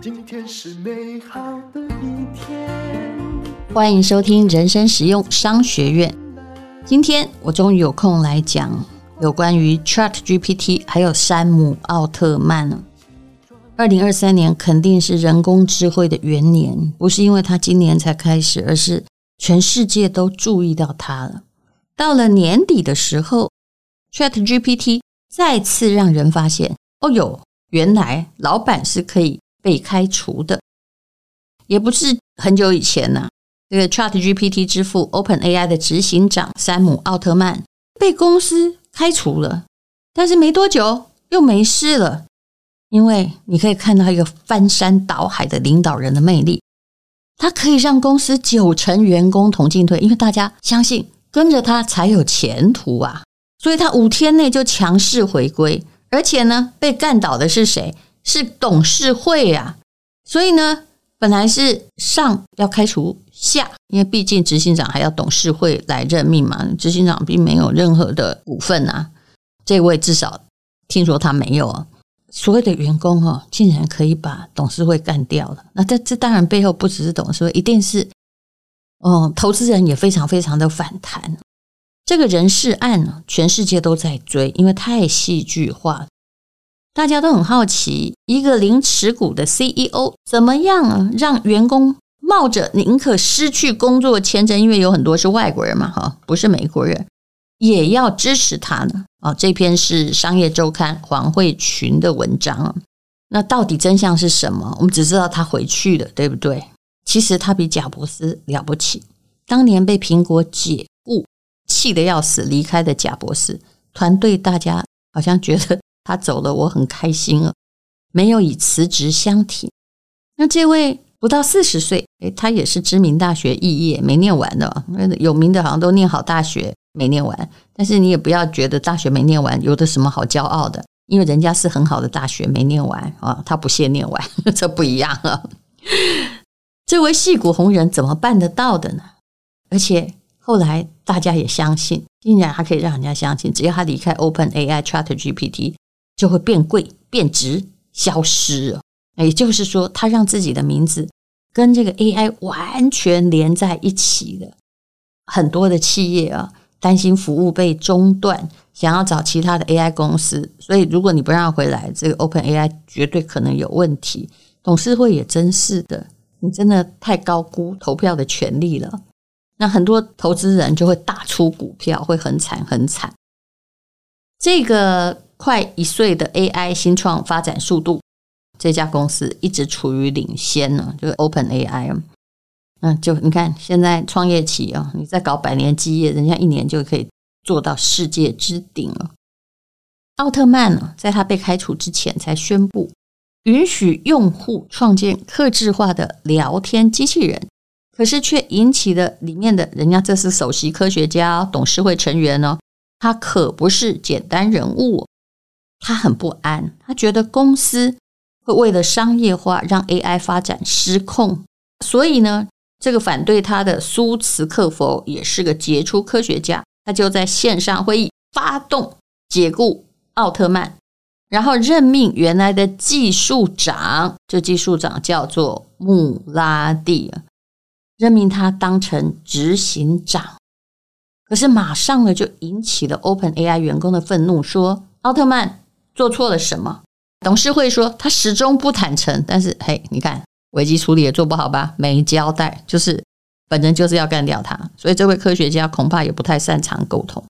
今天是美好的一天。欢迎收听人生实用商学院。今天我终于有空来讲有关于 ChatGPT 还有山姆奥特曼了。二零二三年肯定是人工智慧的元年，不是因为它今年才开始，而是全世界都注意到它了。到了年底的时候，ChatGPT 再次让人发现，哦哟，原来老板是可以被开除的。也不是很久以前呐、啊，这个 ChatGPT 之父 OpenAI 的执行长山姆奥特曼被公司开除了，但是没多久又没事了。因为你可以看到一个翻山倒海的领导人的魅力，他可以让公司九成员工同进退，因为大家相信跟着他才有前途啊，所以他五天内就强势回归，而且呢，被干倒的是谁？是董事会啊，所以呢，本来是上要开除下，因为毕竟执行长还要董事会来任命嘛，执行长并没有任何的股份啊，这位至少听说他没有啊。所有的员工哦，竟然可以把董事会干掉了。那这这当然背后不只是董事会，一定是哦，投资人也非常非常的反弹。这个人事案呢，全世界都在追，因为太戏剧化，大家都很好奇，一个零持股的 CEO 怎么样啊，让员工冒着宁可失去工作签证，因为有很多是外国人嘛，哈，不是美国人。也要支持他呢啊！这篇是商业周刊黄慧群的文章。那到底真相是什么？我们只知道他回去了，对不对？其实他比贾伯斯了不起。当年被苹果解，气得要死，离开的贾博士团队，大家好像觉得他走了，我很开心啊，没有以辞职相提。那这位不到四十岁，诶，他也是知名大学肄业，没念完的。有名的好像都念好大学。没念完，但是你也不要觉得大学没念完有的什么好骄傲的，因为人家是很好的大学没念完啊，他不屑念完，这不一样啊。这位戏骨红人怎么办得到的呢？而且后来大家也相信，竟然还可以让人家相信，只要他离开 OpenAI ChatGPT 就会变贵、变值、消失。也就是说，他让自己的名字跟这个 AI 完全连在一起的很多的企业啊。担心服务被中断，想要找其他的 AI 公司，所以如果你不让他回来，这个 OpenAI 绝对可能有问题。董事会也真是的，你真的太高估投票的权利了。那很多投资人就会大出股票，会很惨很惨。这个快一岁的 AI 新创发展速度，这家公司一直处于领先呢，就是 OpenAI。嗯，就你看，现在创业期啊，你在搞百年基业，人家一年就可以做到世界之顶了。奥特曼呢，在他被开除之前才宣布，允许用户创建客制化的聊天机器人，可是却引起了里面的人家，这是首席科学家、董事会成员呢，他可不是简单人物，他很不安，他觉得公司会为了商业化让 AI 发展失控，所以呢。这个反对他的苏茨克佛也是个杰出科学家，他就在线上会议发动解雇奥特曼，然后任命原来的技术长，这技术长叫做穆拉蒂，任命他当成执行长。可是马上呢，就引起了 OpenAI 员工的愤怒，说奥特曼做错了什么？董事会说他始终不坦诚，但是嘿，你看。危机处理也做不好吧？没交代，就是本人就是要干掉他，所以这位科学家恐怕也不太擅长沟通。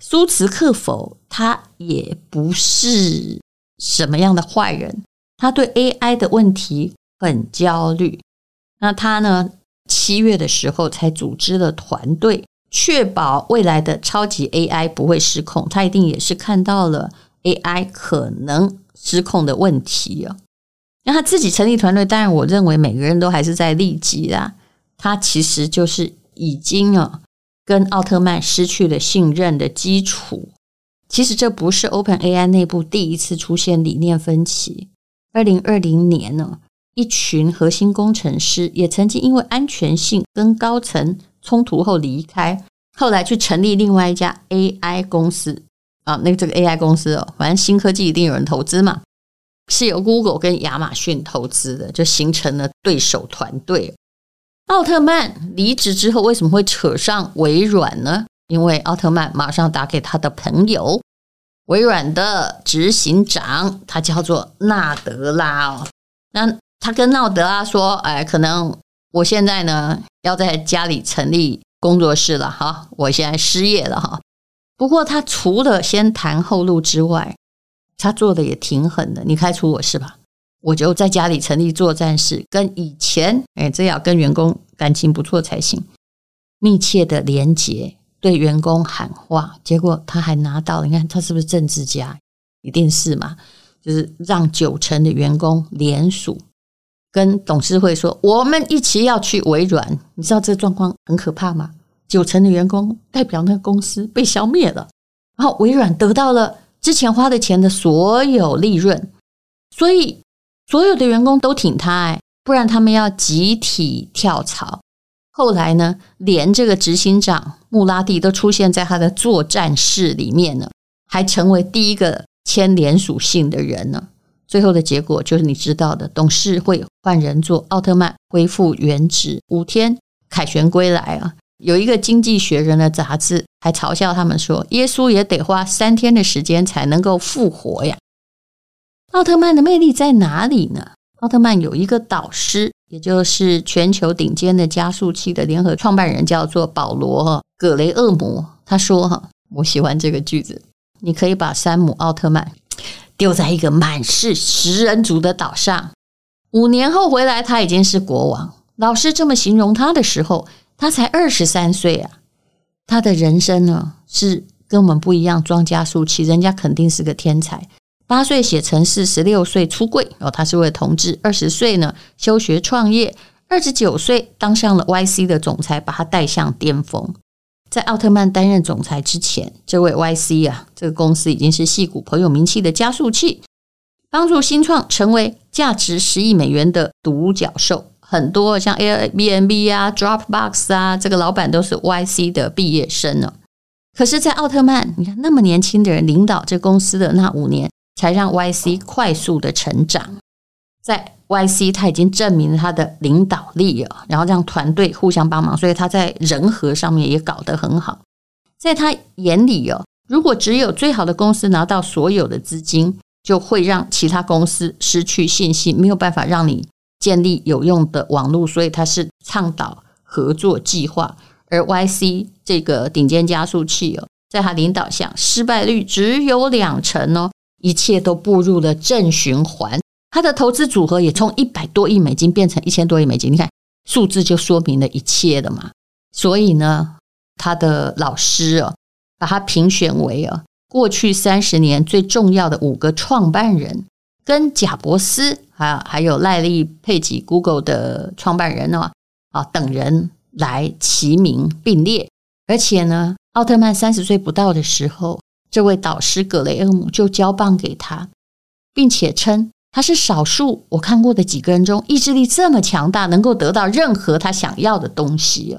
苏茨克否，他也不是什么样的坏人，他对 AI 的问题很焦虑。那他呢，七月的时候才组织了团队，确保未来的超级 AI 不会失控。他一定也是看到了 AI 可能失控的问题啊。那他自己成立团队，当然，我认为每个人都还是在利己啦。他其实就是已经啊，跟奥特曼失去了信任的基础。其实这不是 OpenAI 内部第一次出现理念分歧。二零二零年呢，一群核心工程师也曾经因为安全性跟高层冲突后离开，后来去成立另外一家 AI 公司，啊，那个这个 AI 公司哦，反正新科技一定有人投资嘛，是由 Google 跟亚马逊投资的，就形成了对手团队。奥特曼离职之后，为什么会扯上微软呢？因为奥特曼马上打给他的朋友，微软的执行长，他叫做纳德拉哦。那他跟纳德拉说：“哎，可能我现在呢要在家里成立工作室了哈，我现在失业了哈。”不过，他除了先谈后路之外，他做的也挺狠的。你开除我是吧？我就在家里成立作战室，跟以前哎，这要跟员工感情不错才行，密切的连接，对员工喊话。结果他还拿到了，你看他是不是政治家？一定是嘛？就是让九成的员工联署，跟董事会说，我们一起要去微软。你知道这状况很可怕吗？九成的员工代表那个公司被消灭了，然后微软得到了之前花的钱的所有利润，所以所有的员工都挺他哎，不然他们要集体跳槽。后来呢，连这个执行长穆拉蒂都出现在他的作战室里面了，还成为第一个签联署信的人呢。最后的结果就是你知道的，董事会换人做，奥特曼恢复原职，五天凯旋归来啊。有一个《经济学人》的杂志还嘲笑他们说：“耶稣也得花三天的时间才能够复活呀。”奥特曼的魅力在哪里呢？奥特曼有一个导师，也就是全球顶尖的加速器的联合创办人，叫做保罗·葛雷厄姆。他说：“哈，我喜欢这个句子。你可以把山姆·奥特曼丢在一个满是食人族的岛上，五年后回来，他已经是国王。”老师这么形容他的时候。他才二十三岁啊，他的人生呢是跟我们不一样，装加速器，人家肯定是个天才。八岁写程式，十六岁出柜哦，他是位同志。二十岁呢休学创业，二十九岁当上了 YC 的总裁，把他带向巅峰。在奥特曼担任总裁之前，这位 YC 啊，这个公司已经是矽谷颇有名气的加速器，帮助新创成为价值十亿美元的独角兽。很多像 Airbnb 啊、Dropbox 啊，这个老板都是 YC 的毕业生呢。可是，在奥特曼，你看那么年轻的人领导这公司的那五年，才让 YC 快速的成长。在 YC，他已经证明了他的领导力了，然后让团队互相帮忙，所以他在人和上面也搞得很好。在他眼里哦，如果只有最好的公司拿到所有的资金，就会让其他公司失去信心，没有办法让你。建立有用的网络，所以他是倡导合作计划。而 YC 这个顶尖加速器哦，在他领导下，失败率只有两成哦，一切都步入了正循环。他的投资组合也从一百多亿美金变成一千多亿美金，你看数字就说明了一切的嘛。所以呢，他的老师哦，把他评选为啊，过去三十年最重要的五个创办人。跟贾伯斯还还有赖利佩吉 Google 的创办人呢啊等人来齐名并列，而且呢，奥特曼三十岁不到的时候，这位导师葛雷厄姆就交棒给他，并且称他是少数我看过的几个人中意志力这么强大，能够得到任何他想要的东西。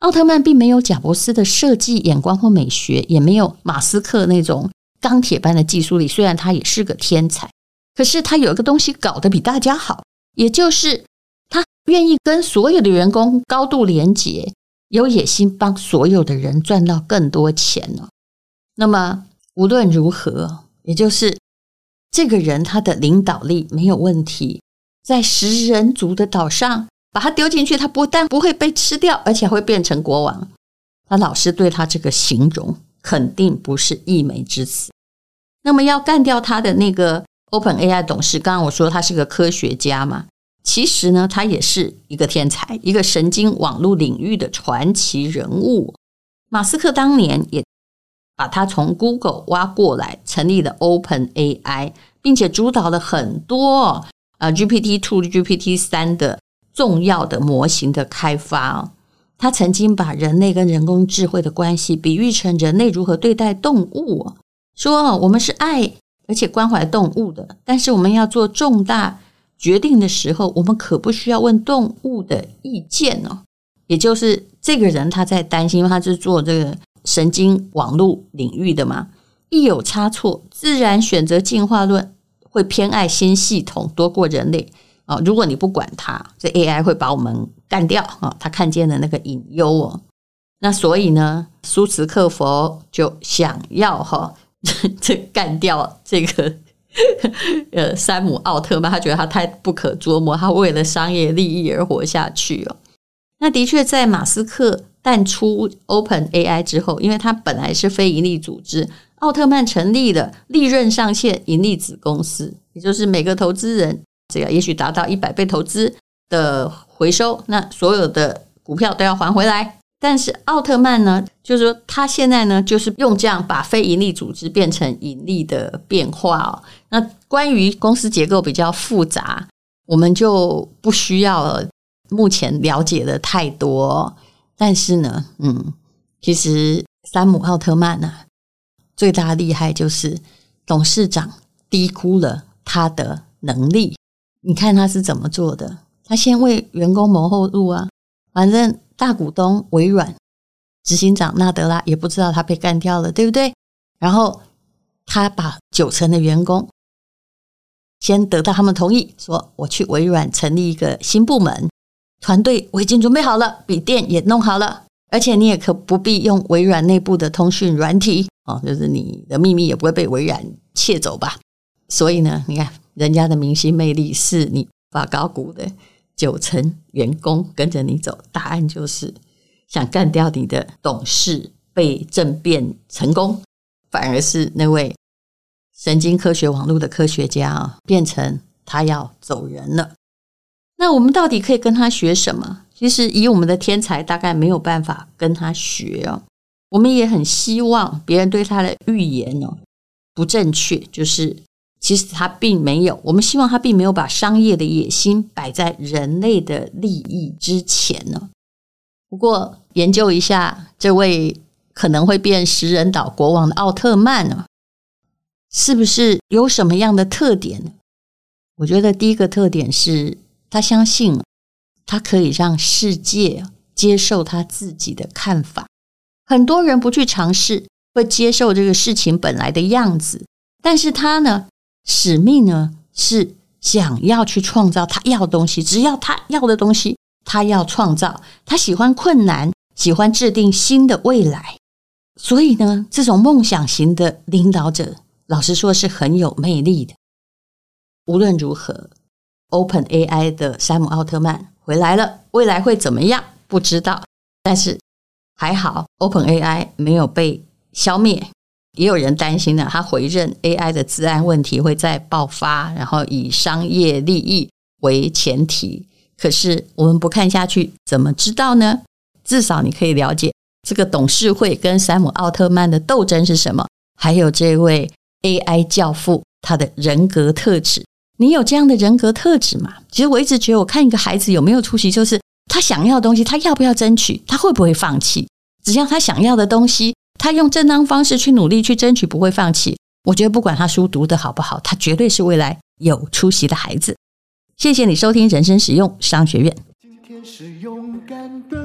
奥特曼并没有贾伯斯的设计眼光或美学，也没有马斯克那种钢铁般的技术力，虽然他也是个天才。可是他有一个东西搞得比大家好，也就是他愿意跟所有的员工高度连结，有野心帮所有的人赚到更多钱呢。那么无论如何，也就是这个人他的领导力没有问题，在食人族的岛上把他丢进去，他不但不会被吃掉，而且会变成国王。他老师对他这个形容肯定不是溢美之词。那么要干掉他的那个。OpenAI 董事，刚刚我说他是个科学家嘛，其实呢，他也是一个天才，一个神经网络领域的传奇人物。马斯克当年也把他从 Google 挖过来，成立了 OpenAI，并且主导了很多啊 GPT Two、GPT 三的重要的模型的开发。他曾经把人类跟人工智慧的关系比喻成人类如何对待动物，说我们是爱。而且关怀动物的，但是我们要做重大决定的时候，我们可不需要问动物的意见哦。也就是这个人他在担心，因为他是做这个神经网络领域的嘛，一有差错，自然选择进化论会偏爱新系统多过人类啊。如果你不管它，这 AI 会把我们干掉啊。他看见了那个隐忧哦，那所以呢，苏茨克佛就想要哈 这干掉这个 呃山姆奥特曼，他觉得他太不可捉摸，他为了商业利益而活下去哦。那的确，在马斯克淡出 Open AI 之后，因为他本来是非营利组织，奥特曼成立了利润上限盈利子公司，也就是每个投资人只要也许达到一百倍投资的回收，那所有的股票都要还回来。但是奥特曼呢，就是说他现在呢，就是用这样把非营利组织变成盈利的变化哦。那关于公司结构比较复杂，我们就不需要了。目前了解的太多，但是呢，嗯，其实山姆奥特曼呢、啊，最大厉害就是董事长低估了他的能力。你看他是怎么做的？他先为员工谋后路啊，反正大股东微软执行长纳德拉也不知道他被干掉了，对不对？然后他把九成的员工先得到他们同意，说我去微软成立一个新部门。团队我已经准备好了，笔电也弄好了，而且你也可不必用微软内部的通讯软体哦，就是你的秘密也不会被微软窃走吧？所以呢，你看人家的明星魅力是你发高股的九成员工跟着你走，答案就是想干掉你的董事被政变成功，反而是那位神经科学网络的科学家啊，变成他要走人了。那我们到底可以跟他学什么？其实以我们的天才，大概没有办法跟他学哦。我们也很希望别人对他的预言哦不正确，就是其实他并没有。我们希望他并没有把商业的野心摆在人类的利益之前呢。不过研究一下这位可能会变食人岛国王的奥特曼呢，是不是有什么样的特点？我觉得第一个特点是。他相信，他可以让世界接受他自己的看法。很多人不去尝试，会接受这个事情本来的样子。但是他呢，使命呢是想要去创造他要的东西。只要他要的东西，他要创造。他喜欢困难，喜欢制定新的未来。所以呢，这种梦想型的领导者，老实说是很有魅力的。无论如何。Open AI 的山姆奥特曼回来了，未来会怎么样？不知道。但是还好，Open AI 没有被消灭。也有人担心呢，他回任 AI 的治安问题会再爆发，然后以商业利益为前提。可是我们不看下去，怎么知道呢？至少你可以了解这个董事会跟山姆奥特曼的斗争是什么，还有这位 AI 教父他的人格特质。你有这样的人格特质吗？其实我一直觉得，我看一个孩子有没有出息，就是他想要的东西，他要不要争取，他会不会放弃？只要他想要的东西，他用正当方式去努力去争取，不会放弃。我觉得不管他书读得好不好，他绝对是未来有出息的孩子。谢谢你收听人生实用商学院。今天是勇敢的